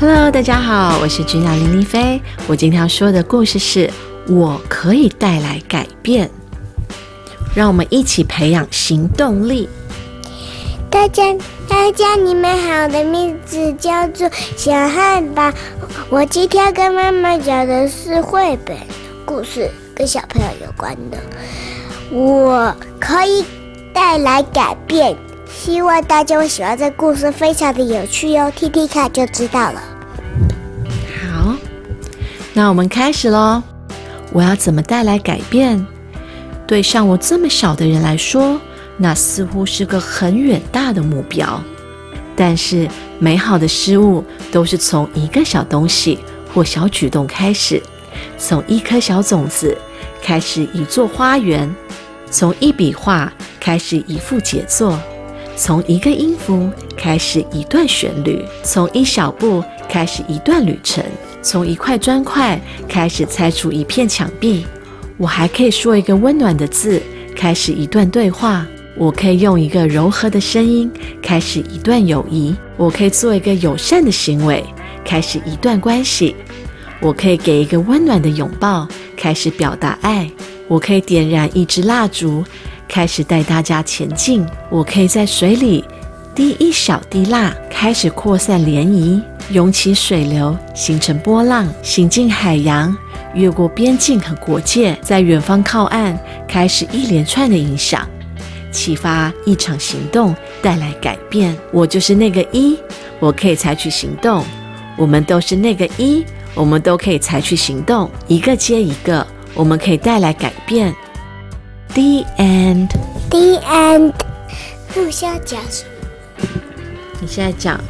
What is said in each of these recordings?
Hello，大家好，我是君雅林丽菲。我今天要说的故事是我可以带来改变。让我们一起培养行动力。大家，大家，你们好，我的名字叫做小汉堡。我今天跟妈妈讲的是绘本故事，跟小朋友有关的。我可以带来改变。希望大家会喜欢这故事，非常的有趣哟，听听看就知道了。好，那我们开始喽。我要怎么带来改变？对像我这么小的人来说，那似乎是个很远大的目标。但是美好的事物都是从一个小东西或小举动开始，从一颗小种子开始一座花园，从一笔画开始一幅杰作。从一个音符开始一段旋律，从一小步开始一段旅程，从一块砖块开始拆除一片墙壁。我还可以说一个温暖的字，开始一段对话。我可以用一个柔和的声音开始一段友谊。我可以做一个友善的行为，开始一段关系。我可以给一个温暖的拥抱，开始表达爱。我可以点燃一支蜡烛。开始带大家前进。我可以在水里滴一小滴蜡，开始扩散涟漪，涌起水流，形成波浪，行进海洋，越过边境和国界，在远方靠岸，开始一连串的影响，启发一场行动，带来改变。我就是那个一，我可以采取行动。我们都是那个一，我们都可以采取行动，一个接一个，我们可以带来改变。The end. The end. 那我现在讲什么？你现在讲，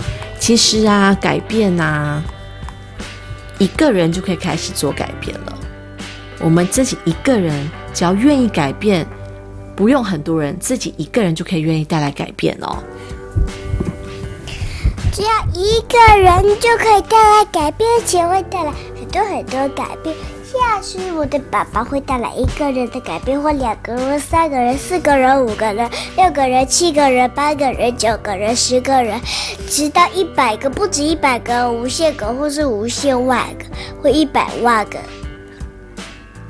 其实啊，改变啊，一个人就可以开始做改变了。我们自己一个人，只要愿意改变，不用很多人，自己一个人就可以愿意带来改变哦。只要一个人就可以带来改变，且会带来很多很多改变。像是我的爸爸会带来一个人的改变，或两个人、三个人、四个人、五个人、六个人、七个人、八个人、九个人、十个人，直到一百个，不止一百个，无限个，或是无限万个，或一百万个，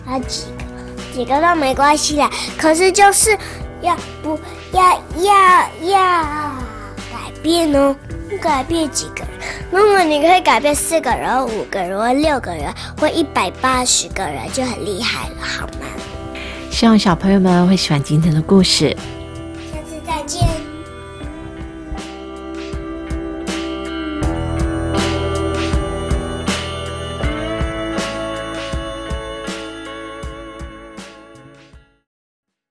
啊几个，几个都没关系啦。可是就是要不要要要改变哦？改变几个人？如果你可以改变四个人、五个人、六个人，或一百八十个人，就很厉害了，好吗？希望小朋友们会喜欢今天的故事。